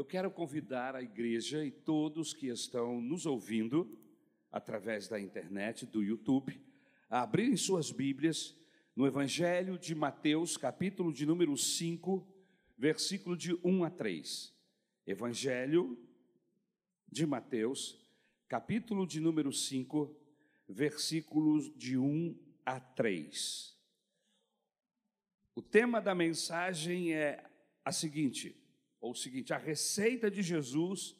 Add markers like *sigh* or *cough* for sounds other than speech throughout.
Eu quero convidar a igreja e todos que estão nos ouvindo através da internet, do YouTube, a abrirem suas Bíblias no Evangelho de Mateus, capítulo de número 5, versículo de 1 a 3. Evangelho de Mateus, capítulo de número 5, versículos de 1 a 3. O tema da mensagem é a seguinte, ou o seguinte, a receita de Jesus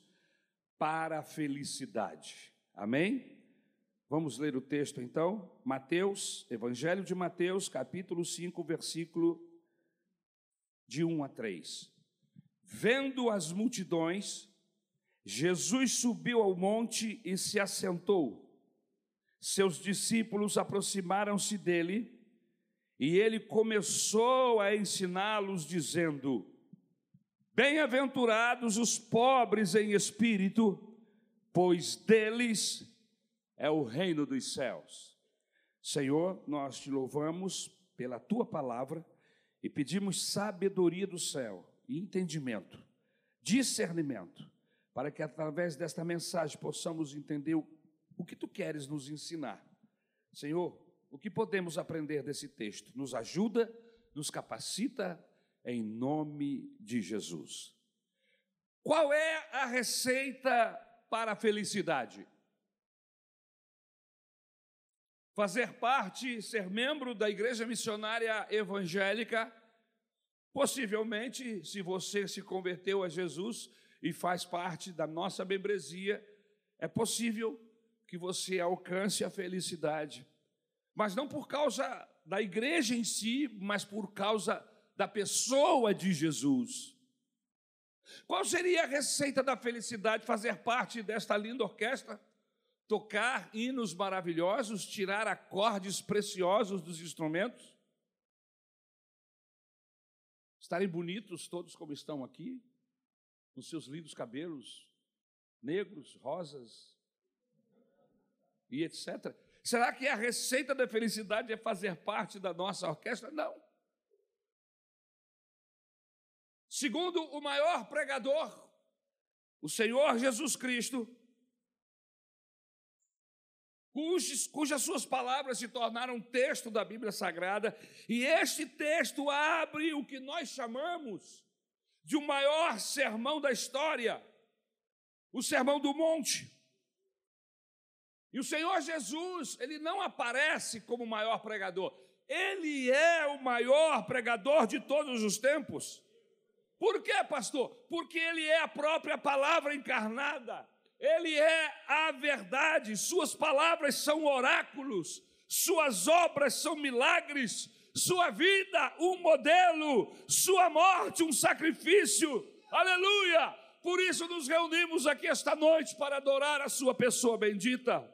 para a felicidade. Amém? Vamos ler o texto então? Mateus, Evangelho de Mateus, capítulo 5, versículo de 1 a 3. Vendo as multidões, Jesus subiu ao monte e se assentou. Seus discípulos aproximaram-se dele e ele começou a ensiná-los, dizendo: Bem-aventurados os pobres em espírito, pois deles é o reino dos céus. Senhor, nós te louvamos pela tua palavra e pedimos sabedoria do céu entendimento, discernimento, para que através desta mensagem possamos entender o, o que tu queres nos ensinar. Senhor, o que podemos aprender desse texto? Nos ajuda, nos capacita, em nome de Jesus. Qual é a receita para a felicidade? Fazer parte, ser membro da igreja missionária evangélica, possivelmente, se você se converteu a Jesus e faz parte da nossa membresia, é possível que você alcance a felicidade mas não por causa da igreja em si, mas por causa da pessoa de Jesus. Qual seria a receita da felicidade? Fazer parte desta linda orquestra? Tocar hinos maravilhosos, tirar acordes preciosos dos instrumentos? Estarem bonitos todos como estão aqui, com seus lindos cabelos negros, rosas e etc. Será que a receita da felicidade é fazer parte da nossa orquestra? Não. Segundo o maior pregador, o Senhor Jesus Cristo, cujas, cujas suas palavras se tornaram texto da Bíblia Sagrada, e este texto abre o que nós chamamos de o maior sermão da história, o Sermão do Monte. E o Senhor Jesus, ele não aparece como o maior pregador, ele é o maior pregador de todos os tempos. Por quê, pastor? Porque ele é a própria palavra encarnada, ele é a verdade, suas palavras são oráculos, suas obras são milagres, sua vida, um modelo, sua morte, um sacrifício. Aleluia! Por isso nos reunimos aqui esta noite para adorar a sua pessoa bendita.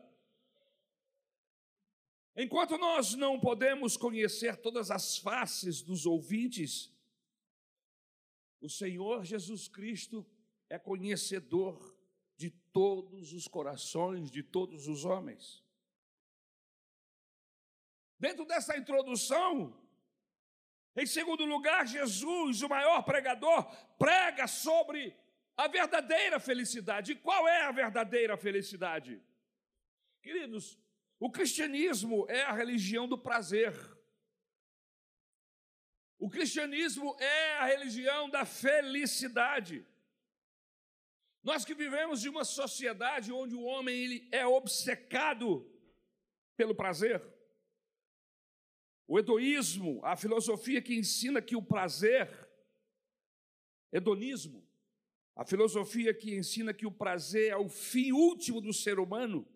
Enquanto nós não podemos conhecer todas as faces dos ouvintes, o Senhor Jesus Cristo é conhecedor de todos os corações de todos os homens. Dentro dessa introdução, em segundo lugar, Jesus, o maior pregador, prega sobre a verdadeira felicidade. E qual é a verdadeira felicidade? Queridos, o cristianismo é a religião do prazer. O cristianismo é a religião da felicidade. Nós que vivemos em uma sociedade onde o homem ele é obcecado pelo prazer. O hedoísmo, a filosofia que ensina que o prazer, hedonismo, a filosofia que ensina que o prazer é o fim último do ser humano,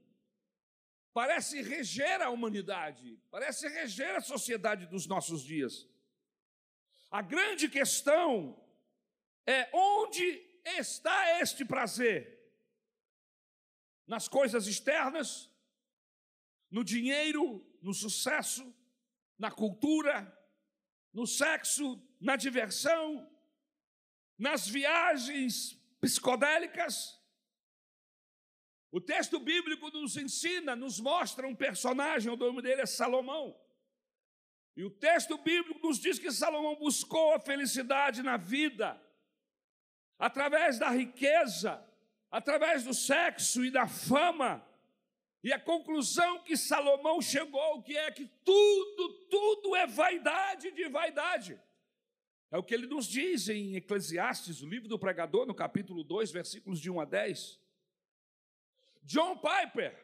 parece reger a humanidade, parece reger a sociedade dos nossos dias. A grande questão é onde está este prazer? Nas coisas externas, no dinheiro, no sucesso, na cultura, no sexo, na diversão, nas viagens psicodélicas? O texto bíblico nos ensina, nos mostra um personagem, o nome dele é Salomão. E o texto bíblico nos diz que Salomão buscou a felicidade na vida. através da riqueza, através do sexo e da fama. E a conclusão que Salomão chegou, que é que tudo, tudo é vaidade de vaidade. É o que ele nos diz em Eclesiastes, o livro do pregador, no capítulo 2, versículos de 1 a 10. John Piper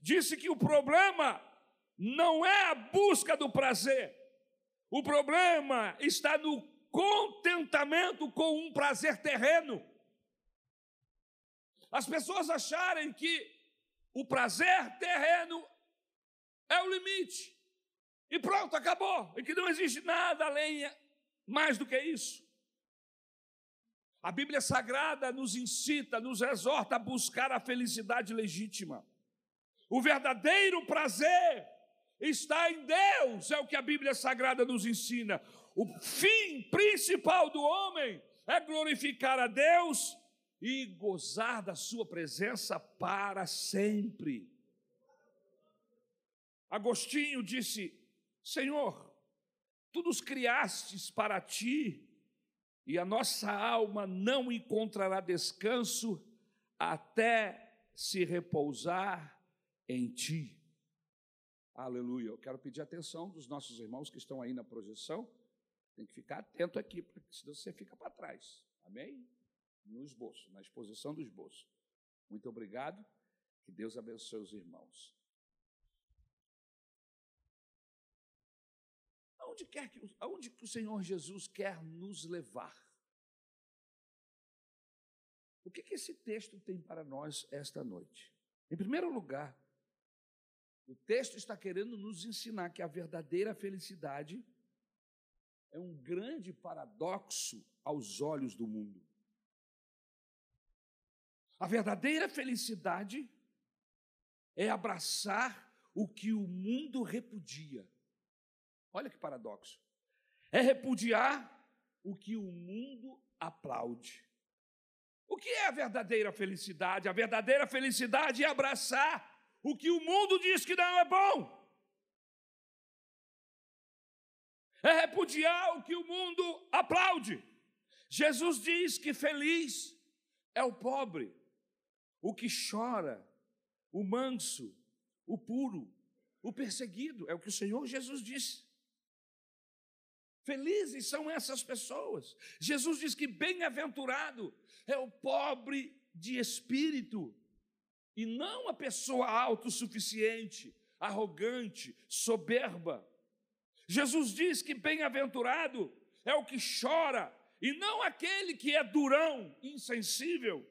disse que o problema não é a busca do prazer, o problema está no contentamento com um prazer terreno. As pessoas acharem que o prazer terreno é o limite. E pronto, acabou. E que não existe nada além mais do que isso. A Bíblia Sagrada nos incita, nos exorta a buscar a felicidade legítima. O verdadeiro prazer está em Deus, é o que a Bíblia Sagrada nos ensina. O fim principal do homem é glorificar a Deus e gozar da Sua presença para sempre. Agostinho disse: Senhor, tu nos criastes para ti, e a nossa alma não encontrará descanso até se repousar em ti. Aleluia. Eu quero pedir atenção dos nossos irmãos que estão aí na projeção. Tem que ficar atento aqui, porque senão você fica para trás. Amém? No esboço, na exposição do esboço. Muito obrigado. Que Deus abençoe os irmãos. Aonde, quer que, aonde que o Senhor Jesus quer nos levar? O que, que esse texto tem para nós esta noite? Em primeiro lugar, o texto está querendo nos ensinar que a verdadeira felicidade é um grande paradoxo aos olhos do mundo. A verdadeira felicidade é abraçar o que o mundo repudia. Olha que paradoxo. É repudiar o que o mundo aplaude. O que é a verdadeira felicidade? A verdadeira felicidade é abraçar o que o mundo diz que não é bom. É repudiar o que o mundo aplaude. Jesus diz que feliz é o pobre, o que chora, o manso, o puro, o perseguido. É o que o Senhor Jesus disse. Felizes são essas pessoas. Jesus diz que bem-aventurado é o pobre de espírito, e não a pessoa autossuficiente, arrogante, soberba. Jesus diz que bem-aventurado é o que chora e não aquele que é durão, insensível.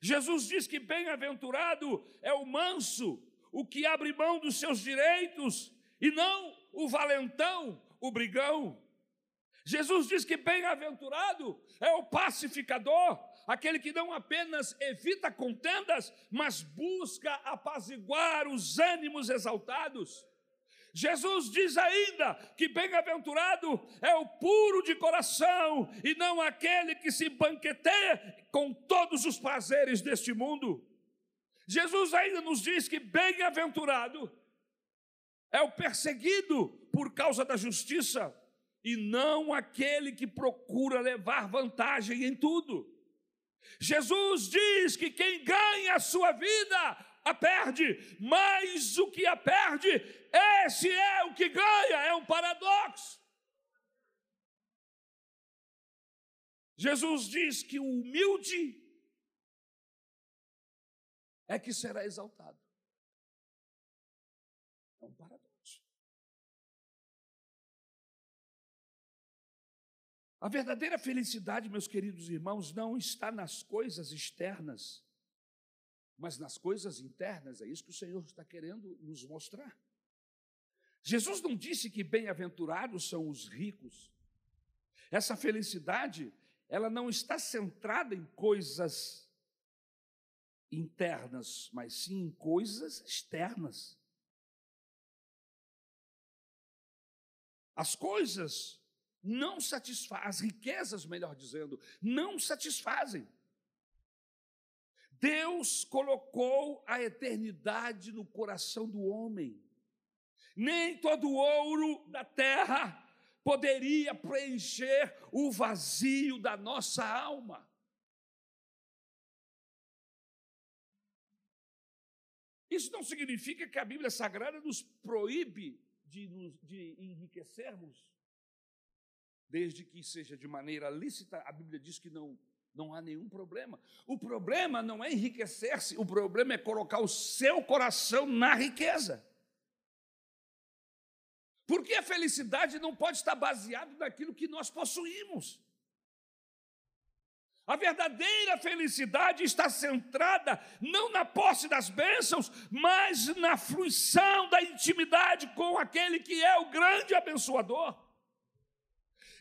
Jesus diz que bem-aventurado é o manso, o que abre mão dos seus direitos e não o valentão, o brigão. Jesus diz que bem-aventurado é o pacificador, aquele que não apenas evita contendas, mas busca apaziguar os ânimos exaltados. Jesus diz ainda que bem-aventurado é o puro de coração e não aquele que se banqueteia com todos os prazeres deste mundo. Jesus ainda nos diz que bem-aventurado é o perseguido por causa da justiça e não aquele que procura levar vantagem em tudo. Jesus diz que quem ganha a sua vida a perde, mas o que a perde, esse é o que ganha, é um paradoxo. Jesus diz que o humilde é que será exaltado. A verdadeira felicidade, meus queridos irmãos, não está nas coisas externas, mas nas coisas internas. É isso que o Senhor está querendo nos mostrar. Jesus não disse que bem-aventurados são os ricos. Essa felicidade, ela não está centrada em coisas internas, mas sim em coisas externas. As coisas não satisfazem, as riquezas, melhor dizendo, não satisfazem. Deus colocou a eternidade no coração do homem. Nem todo ouro da terra poderia preencher o vazio da nossa alma. Isso não significa que a Bíblia Sagrada nos proíbe de, de enriquecermos desde que seja de maneira lícita. A Bíblia diz que não, não há nenhum problema. O problema não é enriquecer-se, o problema é colocar o seu coração na riqueza. Porque a felicidade não pode estar baseada naquilo que nós possuímos. A verdadeira felicidade está centrada não na posse das bênçãos, mas na fruição da intimidade com aquele que é o grande abençoador.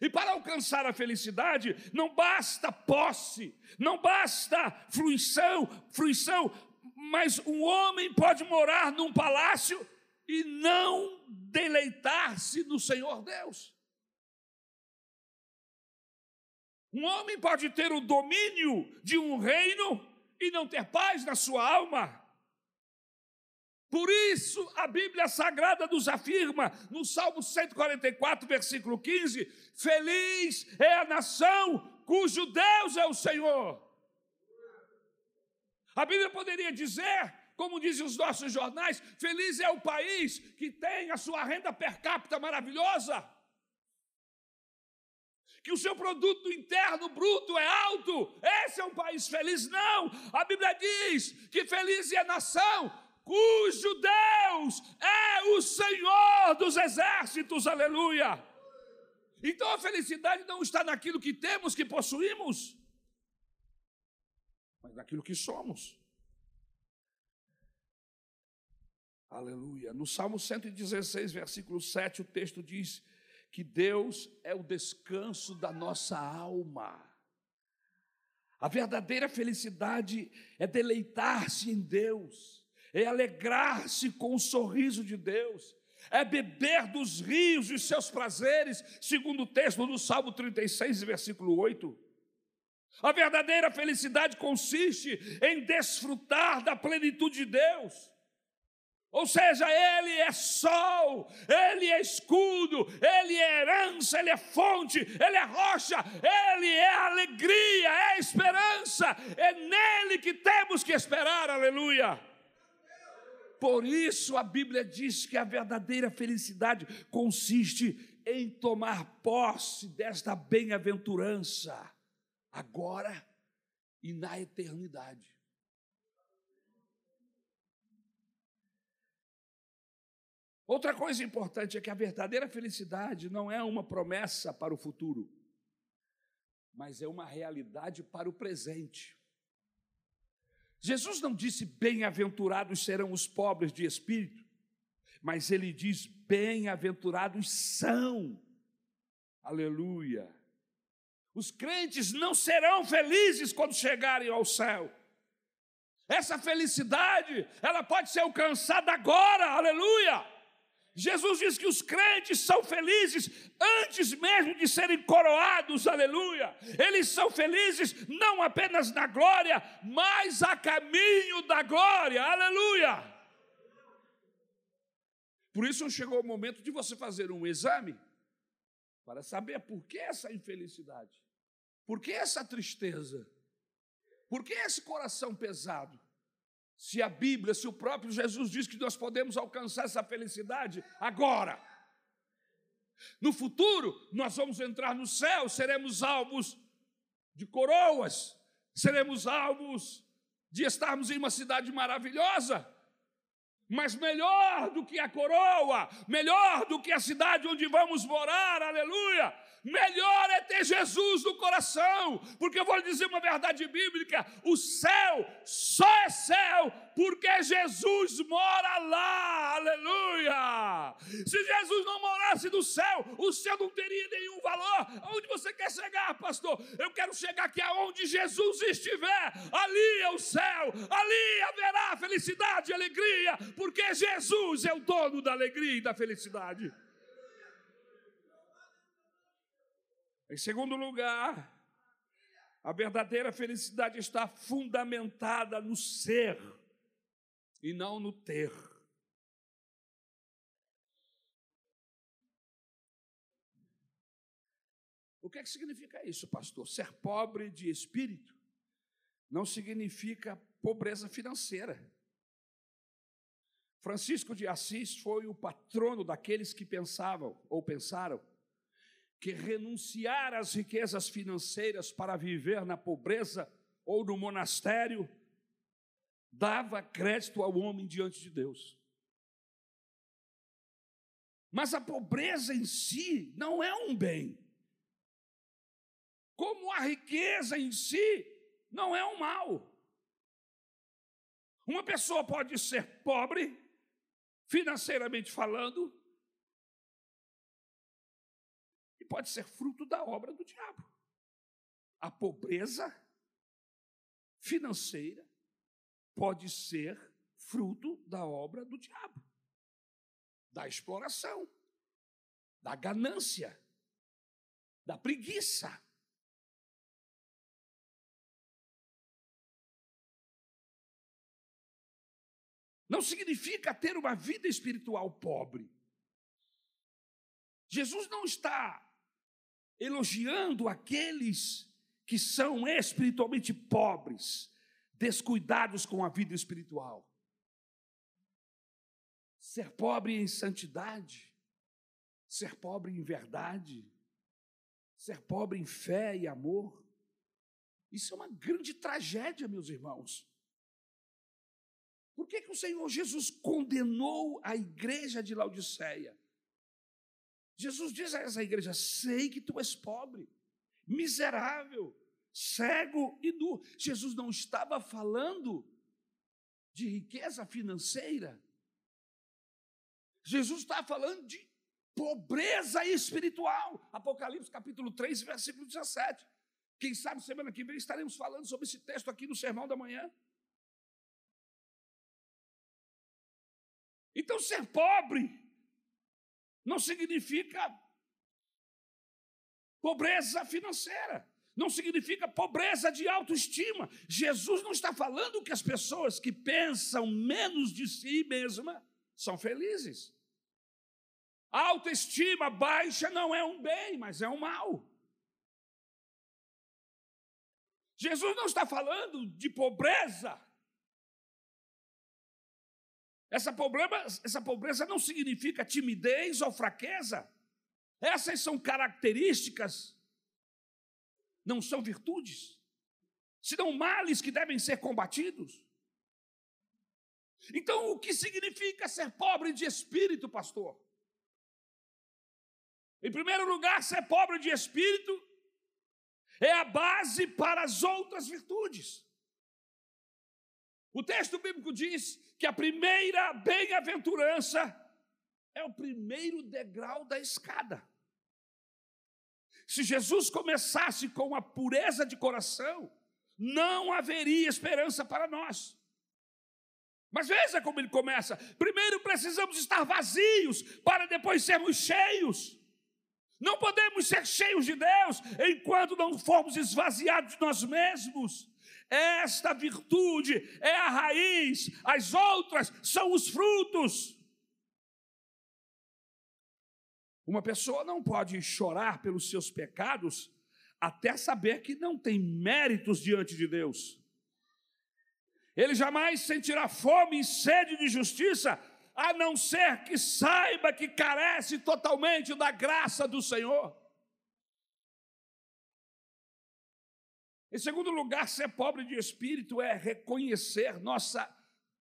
E para alcançar a felicidade, não basta posse, não basta fruição, fruição, mas um homem pode morar num palácio e não deleitar-se no Senhor Deus. Um homem pode ter o domínio de um reino e não ter paz na sua alma. Por isso, a Bíblia Sagrada nos afirma, no Salmo 144, versículo 15: Feliz é a nação cujo Deus é o Senhor. A Bíblia poderia dizer, como dizem os nossos jornais, feliz é o país que tem a sua renda per capita maravilhosa que o seu produto interno bruto é alto, esse é um país feliz. Não, a Bíblia diz que feliz é a nação cujo Deus é o Senhor dos exércitos, aleluia. Então a felicidade não está naquilo que temos, que possuímos, mas naquilo que somos. Aleluia. No Salmo 116, versículo 7, o texto diz: que Deus é o descanso da nossa alma. A verdadeira felicidade é deleitar-se em Deus, é alegrar-se com o sorriso de Deus, é beber dos rios de seus prazeres, segundo o texto do Salmo 36, versículo 8. A verdadeira felicidade consiste em desfrutar da plenitude de Deus. Ou seja, Ele é sol, Ele é escudo, Ele é herança, Ele é fonte, Ele é rocha, Ele é alegria, é esperança, é nele que temos que esperar, aleluia. Por isso a Bíblia diz que a verdadeira felicidade consiste em tomar posse desta bem-aventurança, agora e na eternidade. Outra coisa importante é que a verdadeira felicidade não é uma promessa para o futuro, mas é uma realidade para o presente. Jesus não disse bem-aventurados serão os pobres de espírito, mas ele diz bem-aventurados são. Aleluia. Os crentes não serão felizes quando chegarem ao céu. Essa felicidade, ela pode ser alcançada agora, aleluia. Jesus diz que os crentes são felizes antes mesmo de serem coroados, aleluia. Eles são felizes não apenas na glória, mas a caminho da glória, aleluia. Por isso chegou o momento de você fazer um exame para saber por que essa infelicidade, por que essa tristeza, por que esse coração pesado. Se a Bíblia, se o próprio Jesus diz que nós podemos alcançar essa felicidade agora. No futuro, nós vamos entrar no céu, seremos alvos de coroas, seremos alvos de estarmos em uma cidade maravilhosa. Mas melhor do que a coroa, melhor do que a cidade onde vamos morar, aleluia, Melhor é ter Jesus no coração, porque eu vou lhe dizer uma verdade bíblica: o céu só é céu porque Jesus mora lá, aleluia. Se Jesus não morasse no céu, o céu não teria nenhum valor. Onde você quer chegar, pastor? Eu quero chegar aqui aonde Jesus estiver, ali é o céu, ali haverá felicidade e alegria, porque Jesus é o dono da alegria e da felicidade. Em segundo lugar, a verdadeira felicidade está fundamentada no ser e não no ter. O que, é que significa isso, pastor? Ser pobre de espírito não significa pobreza financeira. Francisco de Assis foi o patrono daqueles que pensavam ou pensaram que renunciar às riquezas financeiras para viver na pobreza ou no monastério dava crédito ao homem diante de Deus. Mas a pobreza em si não é um bem. Como a riqueza em si não é um mal. Uma pessoa pode ser pobre, financeiramente falando, e pode ser fruto da obra do diabo. A pobreza financeira pode ser fruto da obra do diabo da exploração, da ganância, da preguiça. Não significa ter uma vida espiritual pobre. Jesus não está elogiando aqueles que são espiritualmente pobres, descuidados com a vida espiritual. Ser pobre em santidade, ser pobre em verdade, ser pobre em fé e amor. Isso é uma grande tragédia, meus irmãos. Por que, que o Senhor Jesus condenou a igreja de Laodiceia? Jesus diz a essa igreja: sei que tu és pobre, miserável, cego e nu. Jesus não estava falando de riqueza financeira, Jesus está falando de pobreza espiritual. Apocalipse capítulo 3, versículo 17. Quem sabe semana que vem estaremos falando sobre esse texto aqui no sermão da manhã. Então, ser pobre não significa pobreza financeira, não significa pobreza de autoestima. Jesus não está falando que as pessoas que pensam menos de si mesma são felizes. A autoestima baixa não é um bem, mas é um mal. Jesus não está falando de pobreza. Essa, problema, essa pobreza não significa timidez ou fraqueza. Essas são características, não são virtudes, senão males que devem ser combatidos. Então, o que significa ser pobre de espírito, pastor? Em primeiro lugar, ser pobre de espírito é a base para as outras virtudes. O texto bíblico diz que a primeira bem-aventurança é o primeiro degrau da escada. Se Jesus começasse com a pureza de coração, não haveria esperança para nós. Mas veja como ele começa: primeiro precisamos estar vazios para depois sermos cheios. Não podemos ser cheios de Deus enquanto não formos esvaziados de nós mesmos. Esta virtude é a raiz, as outras são os frutos. Uma pessoa não pode chorar pelos seus pecados até saber que não tem méritos diante de Deus. Ele jamais sentirá fome e sede de justiça a não ser que saiba que carece totalmente da graça do Senhor. Em segundo lugar, ser pobre de espírito é reconhecer nossa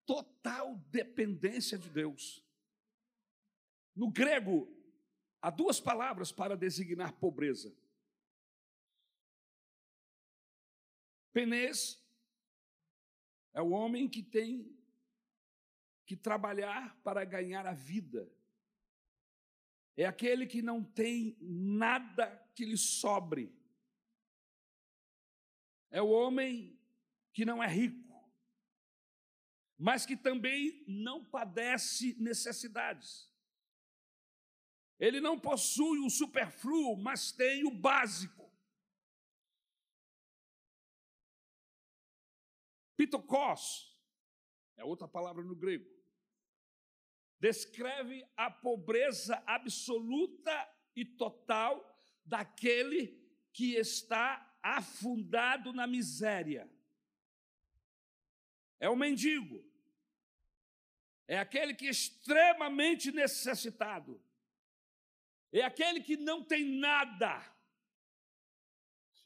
total dependência de Deus. No grego, há duas palavras para designar pobreza: penês é o homem que tem que trabalhar para ganhar a vida. É aquele que não tem nada que lhe sobre. É o homem que não é rico, mas que também não padece necessidades. Ele não possui o superfluo, mas tem o básico. Pitocós é outra palavra no grego descreve a pobreza absoluta e total daquele que está afundado na miséria. É o mendigo. é aquele que é extremamente necessitado, é aquele que não tem nada.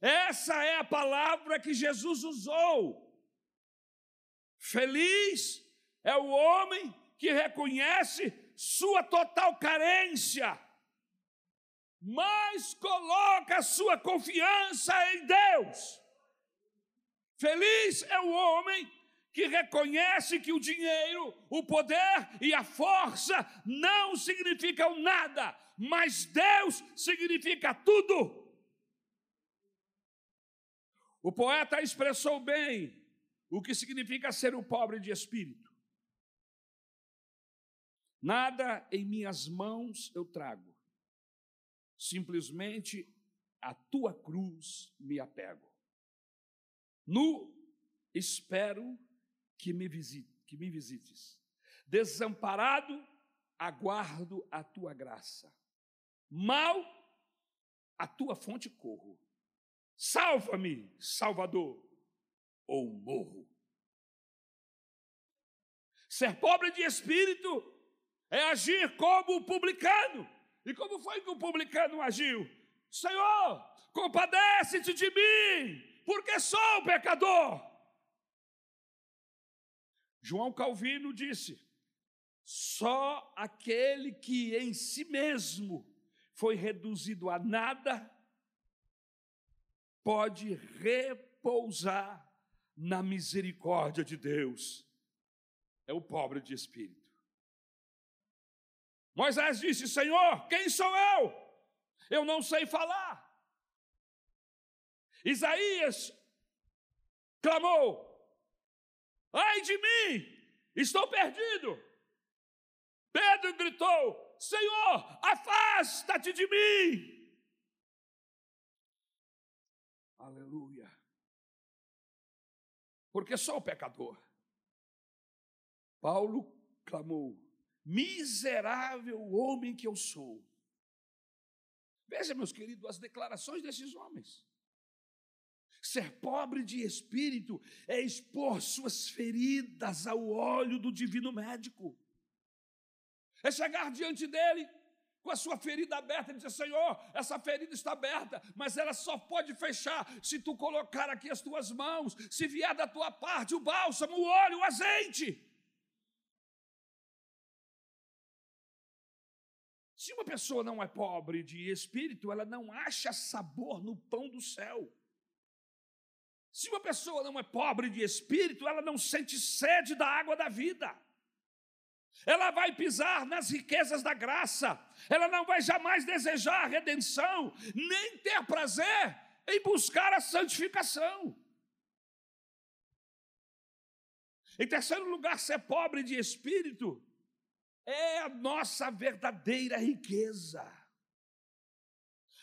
Essa é a palavra que Jesus usou. Feliz é o homem que reconhece sua total carência, mas coloca sua confiança em Deus. Feliz é o homem que reconhece que o dinheiro, o poder e a força não significam nada, mas Deus significa tudo. O poeta expressou bem o que significa ser um pobre de espírito. Nada em minhas mãos eu trago, simplesmente a tua cruz me apego. Nu espero que me, visite, que me visites. Desamparado, aguardo a tua graça. Mal, a tua fonte corro. Salva-me, Salvador, ou morro. Ser pobre de espírito é agir como o publicano. E como foi que o publicano agiu? Senhor, compadece-te de mim, porque sou pecador. João Calvino disse: só aquele que em si mesmo foi reduzido a nada pode repousar na misericórdia de Deus. É o pobre de espírito. Moisés disse: Senhor, quem sou eu? Eu não sei falar. Isaías clamou: Ai de mim, estou perdido. Pedro gritou: Senhor, afasta-te de mim. Aleluia. Porque sou pecador. Paulo clamou: Miserável homem que eu sou. Veja, meus queridos, as declarações desses homens. Ser pobre de espírito é expor suas feridas ao óleo do divino médico. É chegar diante dele com a sua ferida aberta e dizer: Senhor, essa ferida está aberta, mas ela só pode fechar se tu colocar aqui as tuas mãos, se vier da tua parte o bálsamo, o óleo, o azeite. Se uma pessoa não é pobre de espírito, ela não acha sabor no pão do céu. Se uma pessoa não é pobre de espírito, ela não sente sede da água da vida. Ela vai pisar nas riquezas da graça. Ela não vai jamais desejar a redenção, nem ter prazer em buscar a santificação. Em terceiro lugar, ser pobre de espírito é a nossa verdadeira riqueza.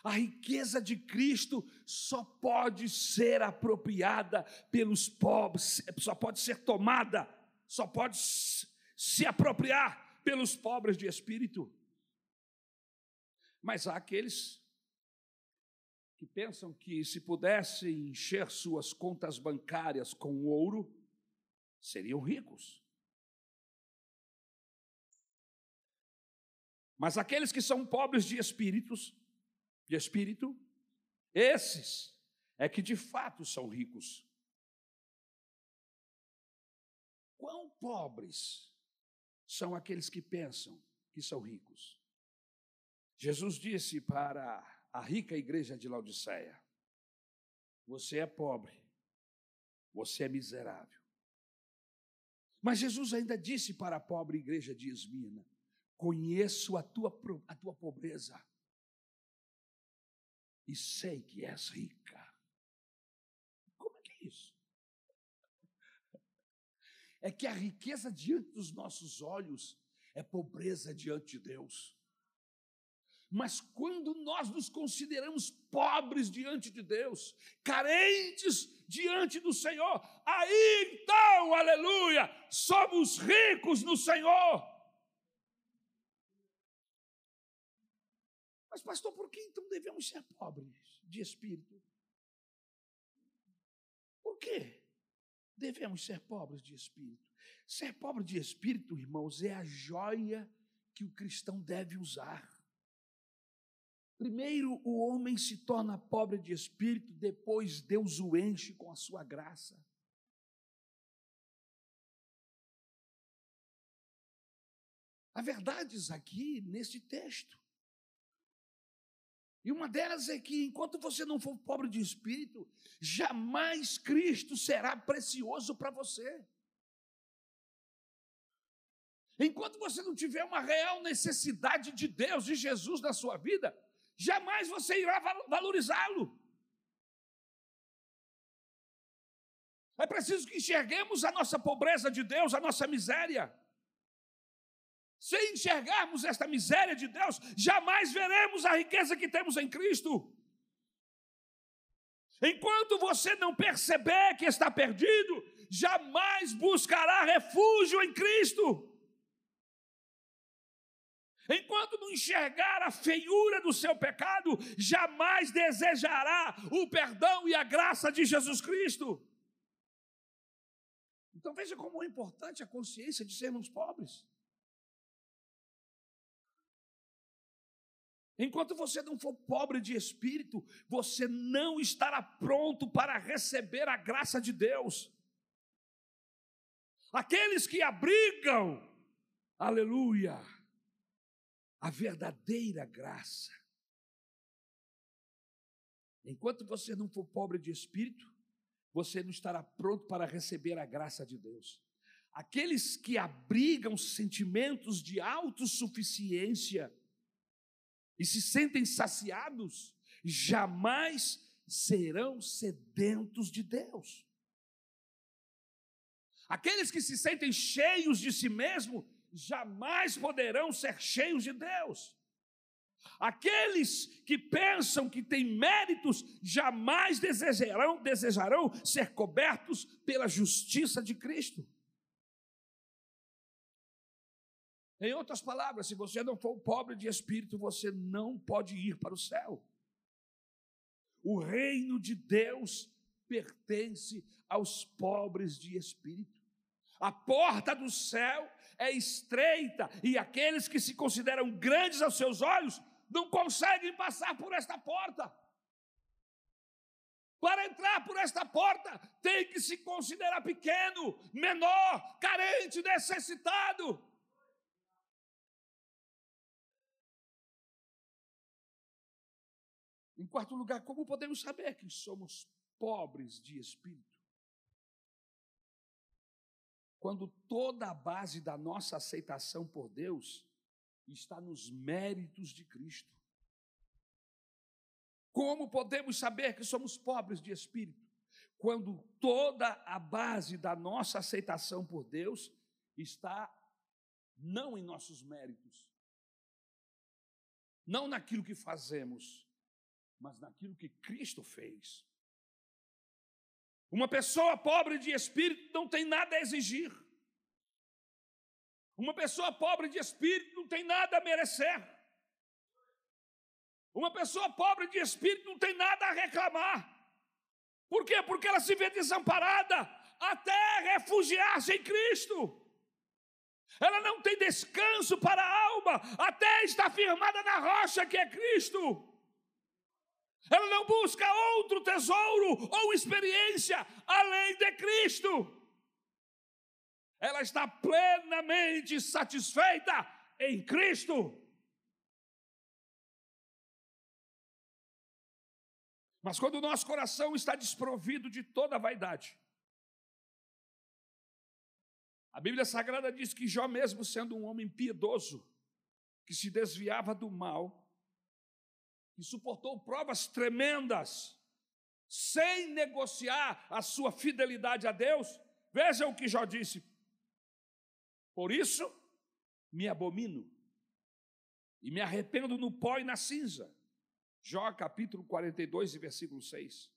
A riqueza de Cristo só pode ser apropriada pelos pobres, só pode ser tomada, só pode se apropriar pelos pobres de espírito. Mas há aqueles que pensam que se pudessem encher suas contas bancárias com ouro, seriam ricos. Mas aqueles que são pobres de espíritos, de espírito, esses é que de fato são ricos. Quão pobres são aqueles que pensam que são ricos? Jesus disse para a rica igreja de Laodiceia: Você é pobre, você é miserável. Mas Jesus ainda disse para a pobre igreja de Esmina: Conheço a tua, a tua pobreza e sei que és rica. Como é que é isso? É que a riqueza diante dos nossos olhos é pobreza diante de Deus. Mas quando nós nos consideramos pobres diante de Deus, carentes diante do Senhor, aí então, aleluia, somos ricos no Senhor. Pastor, por que então devemos ser pobres de espírito? Por quê? devemos ser pobres de espírito. Ser pobre de espírito, irmãos, é a joia que o cristão deve usar. Primeiro o homem se torna pobre de espírito, depois Deus o enche com a sua graça. Há verdades aqui nesse texto. E uma delas é que enquanto você não for pobre de espírito, jamais Cristo será precioso para você. Enquanto você não tiver uma real necessidade de Deus, de Jesus na sua vida, jamais você irá valorizá-lo. É preciso que enxerguemos a nossa pobreza de Deus, a nossa miséria. Se enxergarmos esta miséria de Deus, jamais veremos a riqueza que temos em Cristo. Enquanto você não perceber que está perdido, jamais buscará refúgio em Cristo. Enquanto não enxergar a feiura do seu pecado, jamais desejará o perdão e a graça de Jesus Cristo. Então veja como é importante a consciência de sermos pobres. Enquanto você não for pobre de espírito, você não estará pronto para receber a graça de Deus. Aqueles que abrigam, aleluia, a verdadeira graça. Enquanto você não for pobre de espírito, você não estará pronto para receber a graça de Deus. Aqueles que abrigam sentimentos de autossuficiência e se sentem saciados, jamais serão sedentos de Deus. Aqueles que se sentem cheios de si mesmo jamais poderão ser cheios de Deus. Aqueles que pensam que têm méritos jamais desejarão, desejarão ser cobertos pela justiça de Cristo. Em outras palavras, se você não for pobre de espírito, você não pode ir para o céu. O reino de Deus pertence aos pobres de espírito. A porta do céu é estreita e aqueles que se consideram grandes aos seus olhos não conseguem passar por esta porta. Para entrar por esta porta, tem que se considerar pequeno, menor, carente, necessitado. Quarto lugar, como podemos saber que somos pobres de espírito? quando toda a base da nossa aceitação por Deus está nos méritos de Cristo. Como podemos saber que somos pobres de espírito? Quando toda a base da nossa aceitação por Deus está não em nossos méritos, não naquilo que fazemos, mas naquilo que Cristo fez. Uma pessoa pobre de espírito não tem nada a exigir. Uma pessoa pobre de espírito não tem nada a merecer. Uma pessoa pobre de espírito não tem nada a reclamar. Por quê? Porque ela se vê desamparada até refugiar-se em Cristo. Ela não tem descanso para a alma até estar firmada na rocha que é Cristo. Ela não busca outro tesouro ou experiência além de Cristo. Ela está plenamente satisfeita em Cristo. Mas quando o nosso coração está desprovido de toda vaidade, a Bíblia Sagrada diz que Jó, mesmo sendo um homem piedoso, que se desviava do mal, que suportou provas tremendas, sem negociar a sua fidelidade a Deus. Veja o que Jó disse: Por isso me abomino e me arrependo no pó e na cinza. Jó capítulo 42 e versículo 6.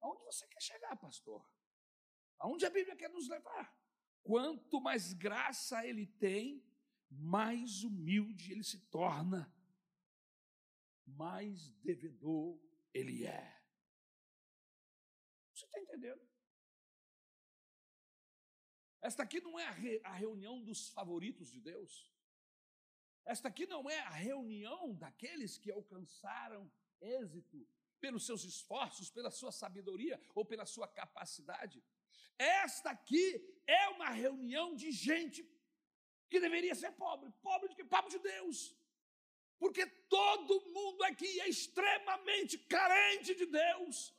Aonde você quer chegar, pastor? Aonde a Bíblia quer nos levar? Quanto mais graça ele tem, mais humilde ele se torna, mais devedor ele é. Você está entendendo? Esta aqui não é a, re, a reunião dos favoritos de Deus. Esta aqui não é a reunião daqueles que alcançaram êxito pelos seus esforços, pela sua sabedoria ou pela sua capacidade. Esta aqui é uma reunião de gente que deveria ser pobre, pobre de que? Pobre de Deus. Porque todo mundo aqui é extremamente carente de Deus.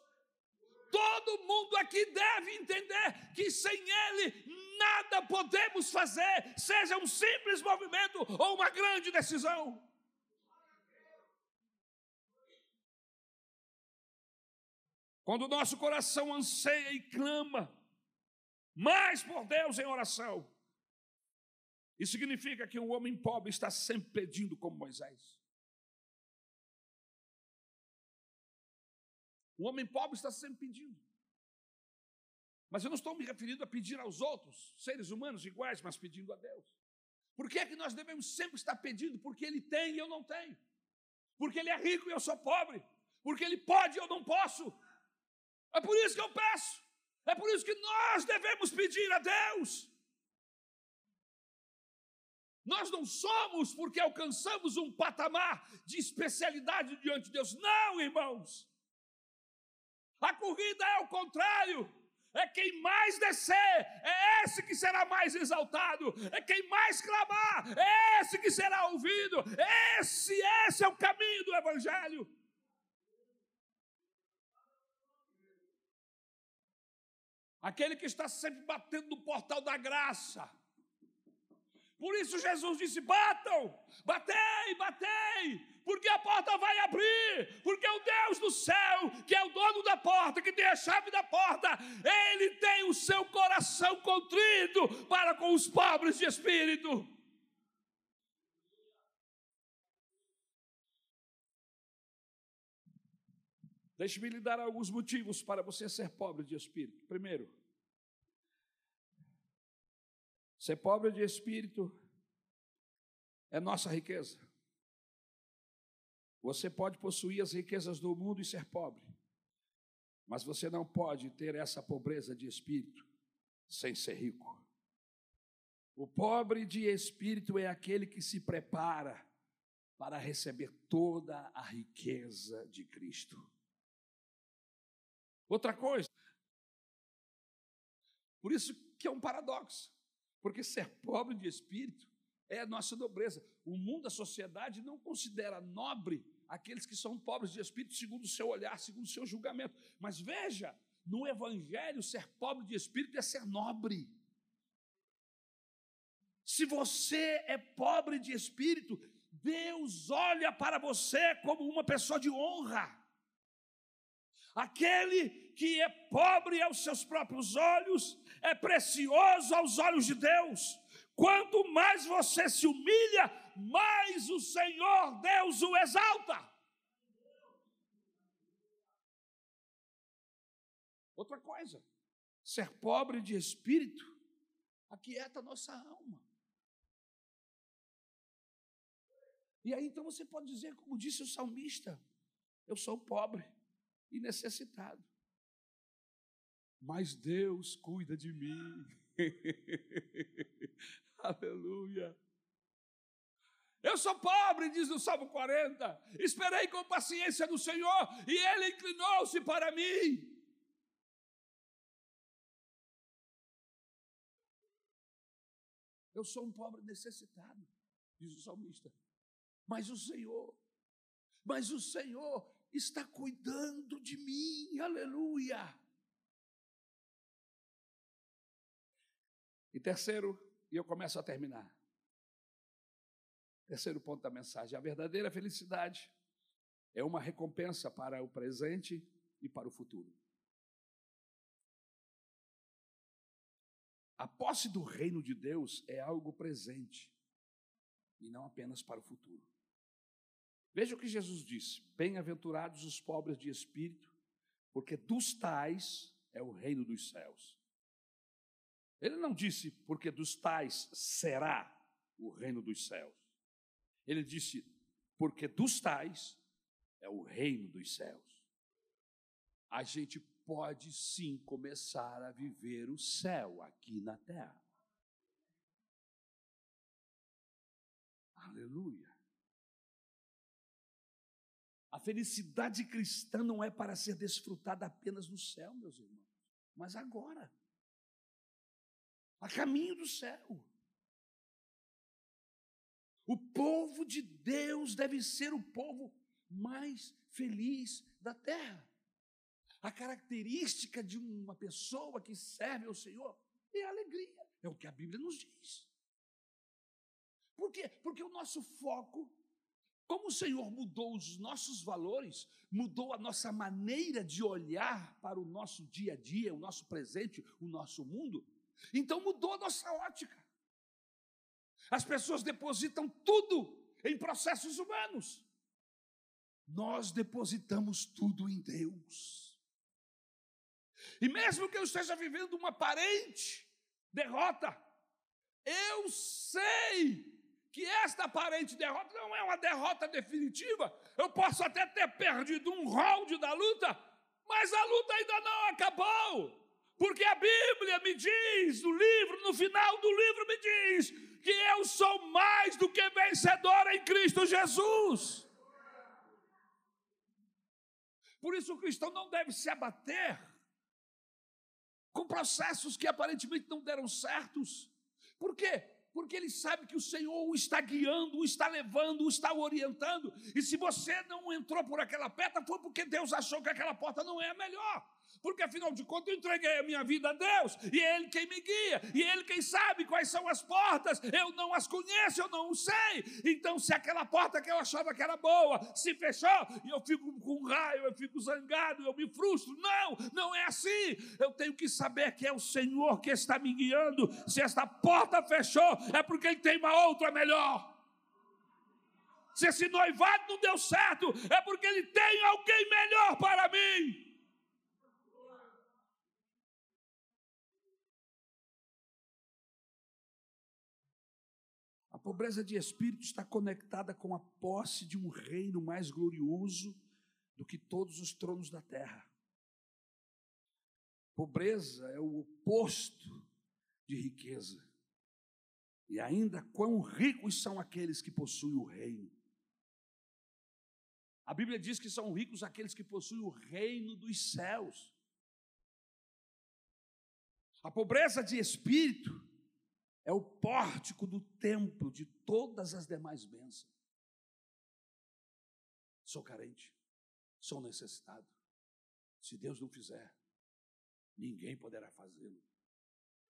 Todo mundo aqui deve entender que sem Ele nada podemos fazer, seja um simples movimento ou uma grande decisão. Quando o nosso coração anseia e clama mais por Deus em oração, isso significa que o homem pobre está sempre pedindo como Moisés. O homem pobre está sempre pedindo. Mas eu não estou me referindo a pedir aos outros, seres humanos iguais, mas pedindo a Deus. Por que é que nós devemos sempre estar pedindo? Porque Ele tem e eu não tenho. Porque Ele é rico e eu sou pobre. Porque Ele pode e eu não posso. É por isso que eu peço. É por isso que nós devemos pedir a Deus. Nós não somos porque alcançamos um patamar de especialidade diante de Deus. Não, irmãos. A corrida é o contrário. É quem mais descer, é esse que será mais exaltado. É quem mais clamar, é esse que será ouvido. Esse, esse é o caminho do Evangelho. Aquele que está sempre batendo no portal da graça. Por isso Jesus disse: batam, batei, batei, porque a porta vai abrir, porque o Deus do céu, que é o dono da porta, que tem a chave da porta, ele tem o seu coração contrito para com os pobres de espírito. Deixe-me lhe dar alguns motivos para você ser pobre de espírito. Primeiro, ser pobre de espírito é nossa riqueza. Você pode possuir as riquezas do mundo e ser pobre, mas você não pode ter essa pobreza de espírito sem ser rico. O pobre de espírito é aquele que se prepara para receber toda a riqueza de Cristo. Outra coisa, por isso que é um paradoxo, porque ser pobre de espírito é a nossa nobreza. O mundo, a sociedade não considera nobre aqueles que são pobres de espírito, segundo o seu olhar, segundo o seu julgamento. Mas veja, no Evangelho, ser pobre de espírito é ser nobre. Se você é pobre de espírito, Deus olha para você como uma pessoa de honra. Aquele que é pobre aos seus próprios olhos é precioso aos olhos de Deus. Quanto mais você se humilha, mais o Senhor Deus o exalta. Outra coisa, ser pobre de espírito aquieta nossa alma. E aí então você pode dizer, como disse o salmista: Eu sou pobre e necessitado. Mas Deus cuida de mim. *laughs* Aleluia. Eu sou pobre, diz o Salmo 40. Esperei com paciência no Senhor e Ele inclinou-se para mim. Eu sou um pobre necessitado, diz o salmista. Mas o Senhor, mas o Senhor está cuidando de mim, aleluia. E terceiro, e eu começo a terminar. Terceiro ponto da mensagem: a verdadeira felicidade é uma recompensa para o presente e para o futuro. A posse do reino de Deus é algo presente e não apenas para o futuro. Veja o que Jesus disse: Bem-aventurados os pobres de espírito, porque dos tais é o reino dos céus. Ele não disse, porque dos tais será o reino dos céus. Ele disse, porque dos tais é o reino dos céus. A gente pode sim começar a viver o céu aqui na terra. Aleluia. A felicidade cristã não é para ser desfrutada apenas no céu, meus irmãos, mas agora, a caminho do céu. O povo de Deus deve ser o povo mais feliz da terra. A característica de uma pessoa que serve ao Senhor é a alegria, é o que a Bíblia nos diz. Por quê? Porque o nosso foco, como o Senhor mudou os nossos valores, mudou a nossa maneira de olhar para o nosso dia a dia, o nosso presente, o nosso mundo, então mudou a nossa ótica. As pessoas depositam tudo em processos humanos. Nós depositamos tudo em Deus. E mesmo que eu esteja vivendo uma aparente derrota, eu sei que esta aparente derrota não é uma derrota definitiva. Eu posso até ter perdido um round da luta, mas a luta ainda não acabou. Porque a Bíblia me diz, no livro, no final do livro me diz que eu sou mais do que vencedor em Cristo Jesus. Por isso o cristão não deve se abater com processos que aparentemente não deram certos. Por quê? Porque ele sabe que o Senhor o está guiando, o está levando, o está orientando. E se você não entrou por aquela porta, foi porque Deus achou que aquela porta não é a melhor porque afinal de contas eu entreguei a minha vida a Deus, e é Ele quem me guia, e é Ele quem sabe quais são as portas, eu não as conheço, eu não sei. Então, se aquela porta que eu achava que era boa se fechou, e eu fico com raio, eu fico zangado, eu me frustro. Não, não é assim. Eu tenho que saber que é o Senhor que está me guiando. Se esta porta fechou, é porque Ele tem uma outra melhor. Se esse noivado não deu certo, é porque Ele tem alguém melhor para mim. Pobreza de espírito está conectada com a posse de um reino mais glorioso do que todos os tronos da terra. Pobreza é o oposto de riqueza. E ainda quão ricos são aqueles que possuem o reino. A Bíblia diz que são ricos aqueles que possuem o reino dos céus. A pobreza de espírito é o pórtico do templo de todas as demais bênçãos. Sou carente, sou necessitado. Se Deus não fizer, ninguém poderá fazê-lo.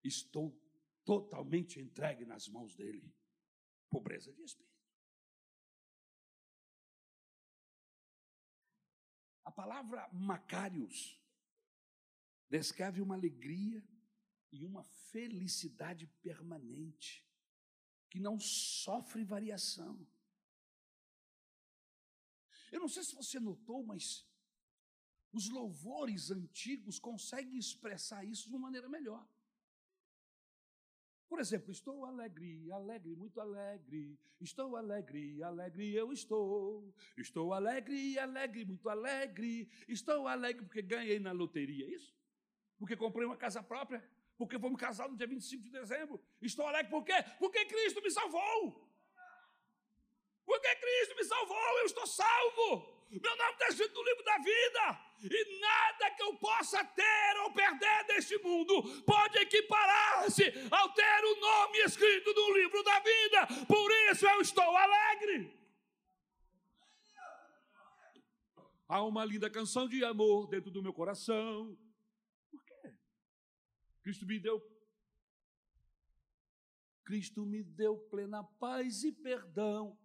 Estou totalmente entregue nas mãos dele. Pobreza de espírito. A palavra Macários descreve uma alegria e uma felicidade permanente, que não sofre variação. Eu não sei se você notou, mas os louvores antigos conseguem expressar isso de uma maneira melhor. Por exemplo, estou alegre, alegre, muito alegre. Estou alegre, alegre, eu estou. Estou alegre, alegre, muito alegre. Estou alegre porque ganhei na loteria, é isso? Porque comprei uma casa própria porque vamos casar no dia 25 de dezembro. Estou alegre por quê? Porque Cristo me salvou. Porque Cristo me salvou, eu estou salvo. Meu nome está escrito no livro da vida. E nada que eu possa ter ou perder deste mundo pode equiparar-se ao ter o nome escrito no livro da vida. Por isso eu estou alegre. Há uma linda canção de amor dentro do meu coração Cristo me deu Cristo me deu plena paz e perdão.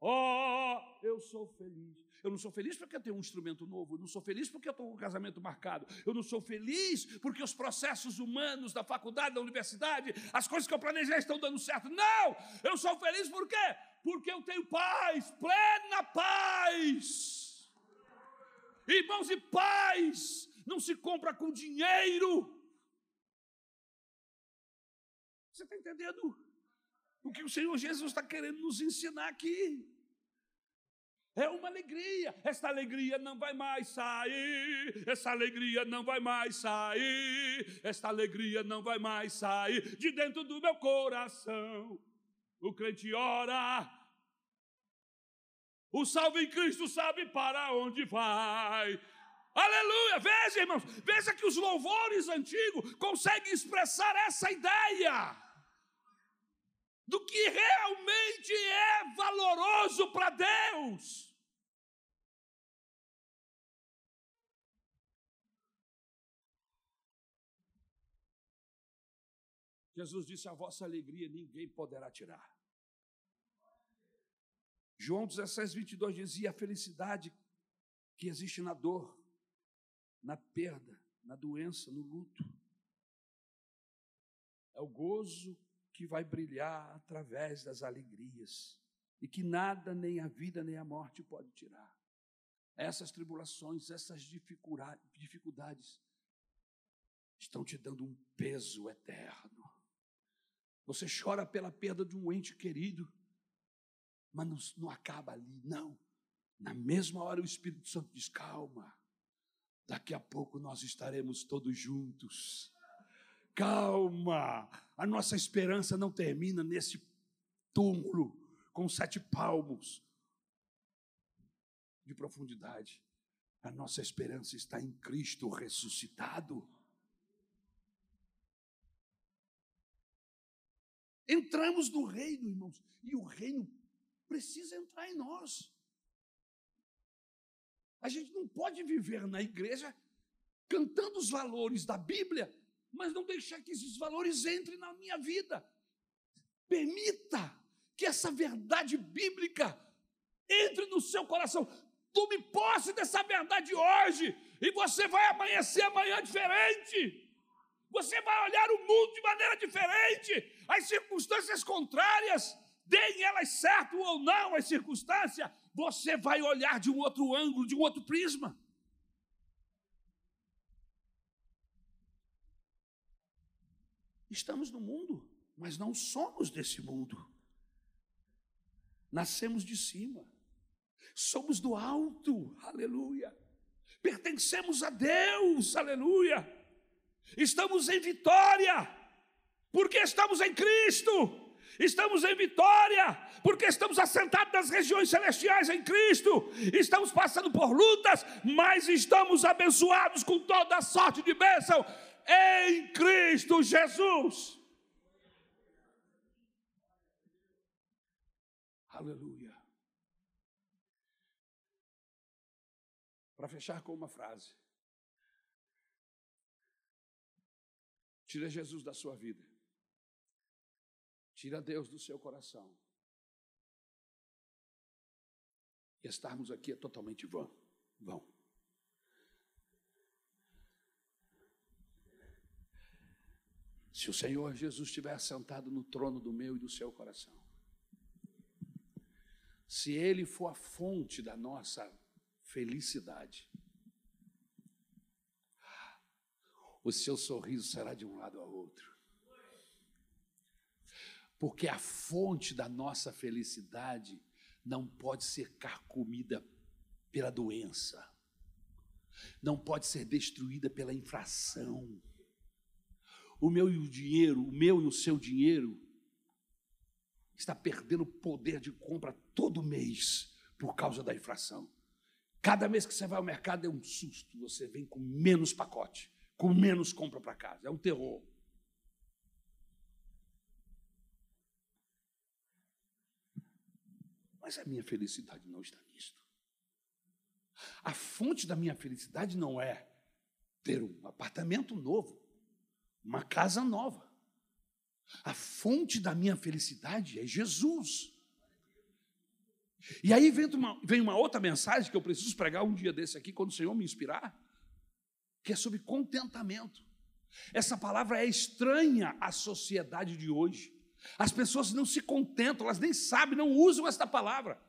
Oh, eu sou feliz. Eu não sou feliz porque eu tenho um instrumento novo, eu não sou feliz porque eu estou com um casamento marcado, eu não sou feliz porque os processos humanos da faculdade, da universidade, as coisas que eu planejei estão dando certo. Não! Eu sou feliz por quê? Porque eu tenho paz, plena paz. Irmãos, e paz não se compra com dinheiro. Você está entendendo? O que o Senhor Jesus está querendo nos ensinar aqui. É uma alegria. Esta alegria não vai mais sair. Essa alegria não vai mais sair. Esta alegria não vai mais sair de dentro do meu coração. O crente ora. O salvo em Cristo sabe para onde vai. Aleluia! Veja, irmãos, veja que os louvores antigos conseguem expressar essa ideia do que realmente é valoroso para Deus. Jesus disse: A vossa alegria ninguém poderá tirar. João 16, 22 dizia: A felicidade que existe na dor, na perda, na doença, no luto. É o gozo que vai brilhar através das alegrias e que nada, nem a vida, nem a morte pode tirar. Essas tribulações, essas dificuldades estão te dando um peso eterno. Você chora pela perda de um ente querido, mas não, não acaba ali, não. Na mesma hora o Espírito Santo diz: calma, Daqui a pouco nós estaremos todos juntos. Calma, a nossa esperança não termina nesse túmulo com sete palmos de profundidade. A nossa esperança está em Cristo ressuscitado. Entramos no reino, irmãos, e o reino precisa entrar em nós. A gente não pode viver na igreja cantando os valores da Bíblia, mas não deixar que esses valores entrem na minha vida. Permita que essa verdade bíblica entre no seu coração. Tome posse dessa verdade hoje, e você vai amanhecer amanhã diferente. Você vai olhar o mundo de maneira diferente. As circunstâncias contrárias, deem elas certo ou não as circunstâncias, você vai olhar de um outro ângulo, de um outro prisma. Estamos no mundo, mas não somos desse mundo. Nascemos de cima, somos do alto, aleluia. Pertencemos a Deus, aleluia. Estamos em vitória, porque estamos em Cristo. Estamos em vitória, porque estamos assentados nas regiões celestiais em Cristo. Estamos passando por lutas, mas estamos abençoados com toda a sorte de bênção em Cristo Jesus. Aleluia. Para fechar com uma frase. Tira Jesus da sua vida. Tira Deus do seu coração. E estarmos aqui é totalmente vão. vão. Se o Senhor Jesus estiver sentado no trono do meu e do seu coração, se Ele for a fonte da nossa felicidade, o seu sorriso será de um lado ao outro porque a fonte da nossa felicidade não pode ser carcomida pela doença, não pode ser destruída pela infração. O meu e o dinheiro, o meu e o seu dinheiro, está perdendo poder de compra todo mês por causa da inflação. Cada mês que você vai ao mercado é um susto, você vem com menos pacote, com menos compra para casa, é um terror. Mas a minha felicidade não está nisto. A fonte da minha felicidade não é ter um apartamento novo, uma casa nova. A fonte da minha felicidade é Jesus. E aí vem uma, vem uma outra mensagem que eu preciso pregar um dia desse aqui, quando o Senhor me inspirar, que é sobre contentamento. Essa palavra é estranha à sociedade de hoje. As pessoas não se contentam, elas nem sabem, não usam esta palavra.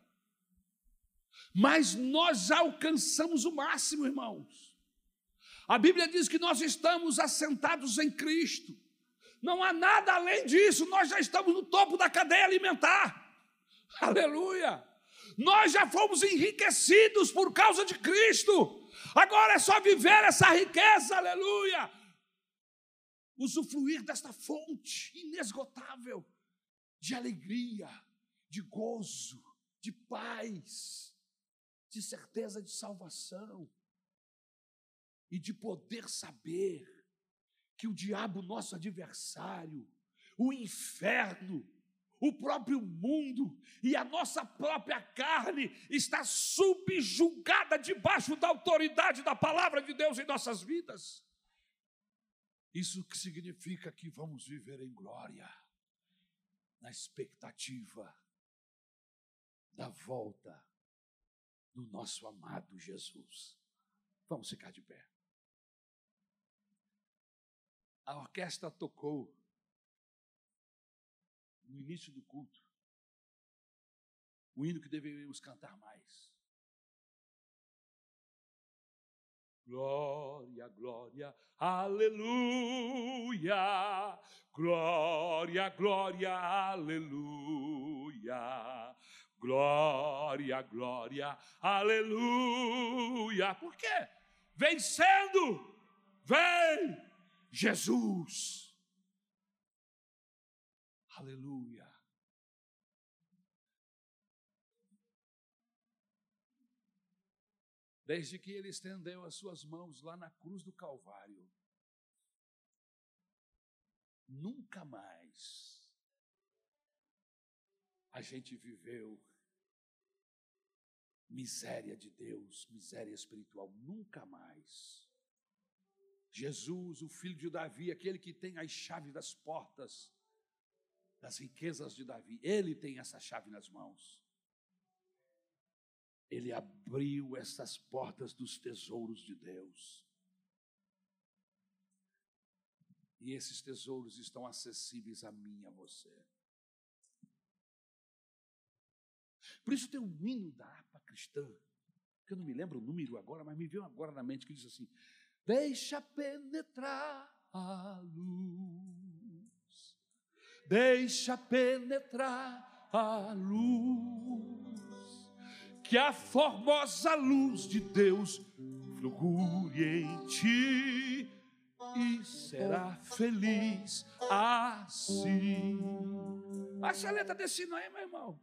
Mas nós alcançamos o máximo, irmãos. A Bíblia diz que nós estamos assentados em Cristo. Não há nada além disso, nós já estamos no topo da cadeia alimentar. Aleluia! Nós já fomos enriquecidos por causa de Cristo. Agora é só viver essa riqueza, aleluia. Usufruir desta fonte inesgotável de alegria, de gozo, de paz, de certeza de salvação e de poder saber que o diabo, nosso adversário, o inferno, o próprio mundo e a nossa própria carne está subjugada debaixo da autoridade da palavra de Deus em nossas vidas. Isso que significa que vamos viver em glória, na expectativa da volta do nosso amado Jesus. Vamos ficar de pé. A orquestra tocou no início do culto o hino que deveríamos cantar mais. Glória, glória, aleluia. Glória, glória, aleluia. Glória, glória, aleluia. Por quê? Vencendo, vem Jesus. Aleluia. Desde que ele estendeu as suas mãos lá na cruz do Calvário, nunca mais a gente viveu miséria de Deus, miséria espiritual, nunca mais. Jesus, o filho de Davi, aquele que tem as chaves das portas das riquezas de Davi, ele tem essa chave nas mãos. Ele abriu essas portas dos tesouros de Deus. E esses tesouros estão acessíveis a mim e a você. Por isso tem um hino da harpa cristã, que eu não me lembro o número agora, mas me veio agora na mente que diz assim: Deixa penetrar a luz, deixa penetrar a luz, que a formosa luz de Deus fulgure em ti e será feliz assim. Acha a letra desse hino aí, meu irmão.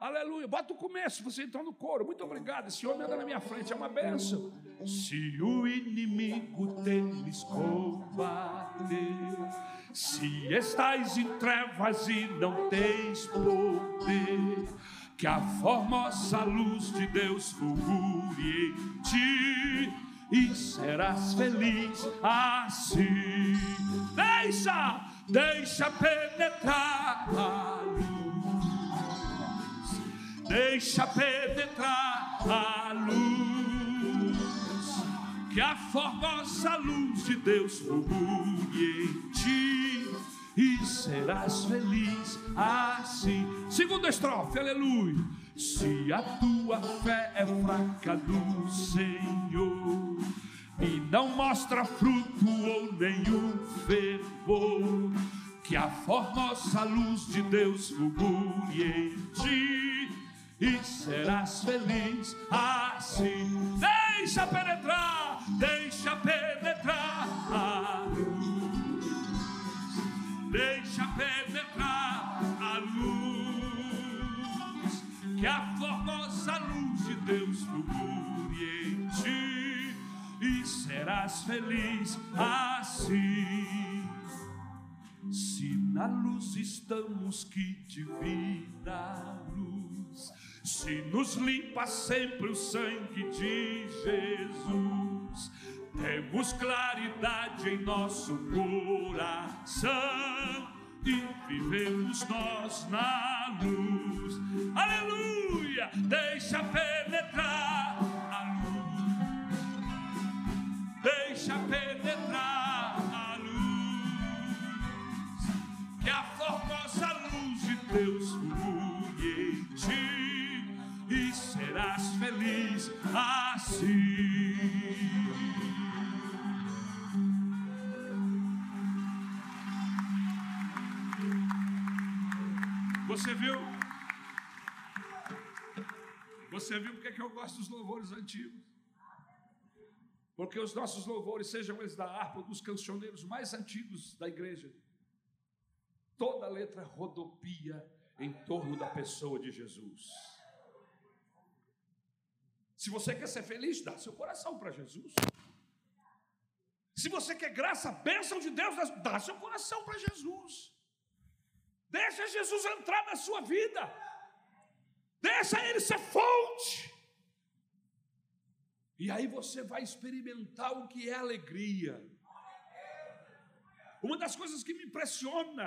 Aleluia. Bota o começo, você entrou no coro. Muito obrigado. Esse homem anda na minha frente, é uma bênção. Se o inimigo temes combater, se estás em trevas e não tens poder, que a formosa luz de Deus fulgure em ti e serás feliz assim. Deixa, deixa penetrar a luz deixa penetrar a luz, que a formosa luz de Deus fulgure em ti e serás feliz assim. Segunda estrofe, aleluia. Se a tua fé é fraca do Senhor e não mostra fruto ou nenhum fervor, que a formosa luz de Deus fulgure em ti e serás feliz assim. Deixa penetrar, deixa penetrar a luz, deixa penetrar a luz, que a formosa luz de Deus fulgure em ti e serás feliz assim. Na luz estamos, que divina luz se nos limpa sempre o sangue de Jesus, temos claridade em nosso coração e vivemos nós na luz. Aleluia! Deixa penetrar a luz, deixa penetrar Deus fluye em ti e serás feliz assim. Você viu? Você viu porque é que eu gosto dos louvores antigos? Porque os nossos louvores, sejam eles da harpa ou dos cancioneiros mais antigos da igreja, toda a letra rodopia em torno da pessoa de Jesus. Se você quer ser feliz, dá seu coração para Jesus. Se você quer graça, bênção de Deus, dá seu coração para Jesus. Deixa Jesus entrar na sua vida. Deixa ele ser fonte. E aí você vai experimentar o que é alegria. Uma das coisas que me impressiona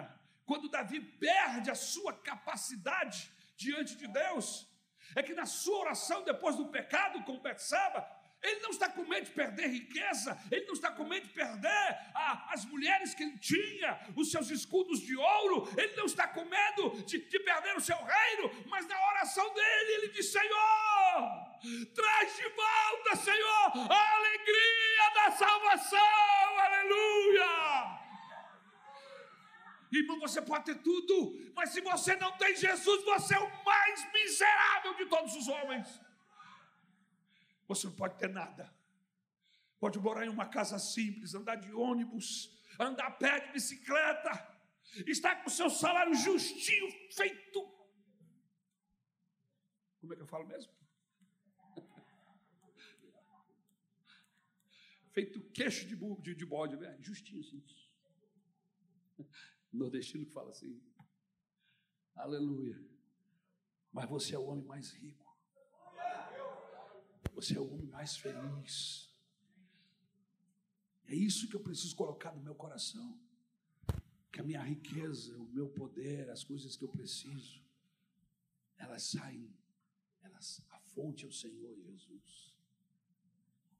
quando Davi perde a sua capacidade diante de Deus é que na sua oração depois do pecado com Betseba, ele não está com medo de perder riqueza, ele não está com medo de perder a, as mulheres que ele tinha, os seus escudos de ouro, ele não está com medo de, de perder o seu reino, mas na oração dele ele diz: Senhor, traz de volta, Senhor, a alegria da salvação, aleluia. Irmão, você pode ter tudo, mas se você não tem Jesus, você é o mais miserável de todos os homens. Você não pode ter nada. Pode morar em uma casa simples, andar de ônibus, andar a pé de bicicleta, estar com o seu salário justinho, feito. Como é que eu falo mesmo? *laughs* feito queixo de, de, de bode, né? justinho assim. Nordestino que fala assim. Aleluia. Mas você é o homem mais rico. Você é o homem mais feliz. É isso que eu preciso colocar no meu coração. Que a minha riqueza, o meu poder, as coisas que eu preciso, elas saem, elas, a fonte é o Senhor Jesus.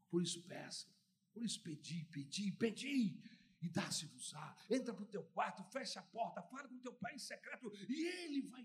Por isso peça, por isso pedi, pedi, pedi, e dá-se-vos-á. Entra para o teu quarto, fecha a porta, fala com teu pai em secreto, e ele vai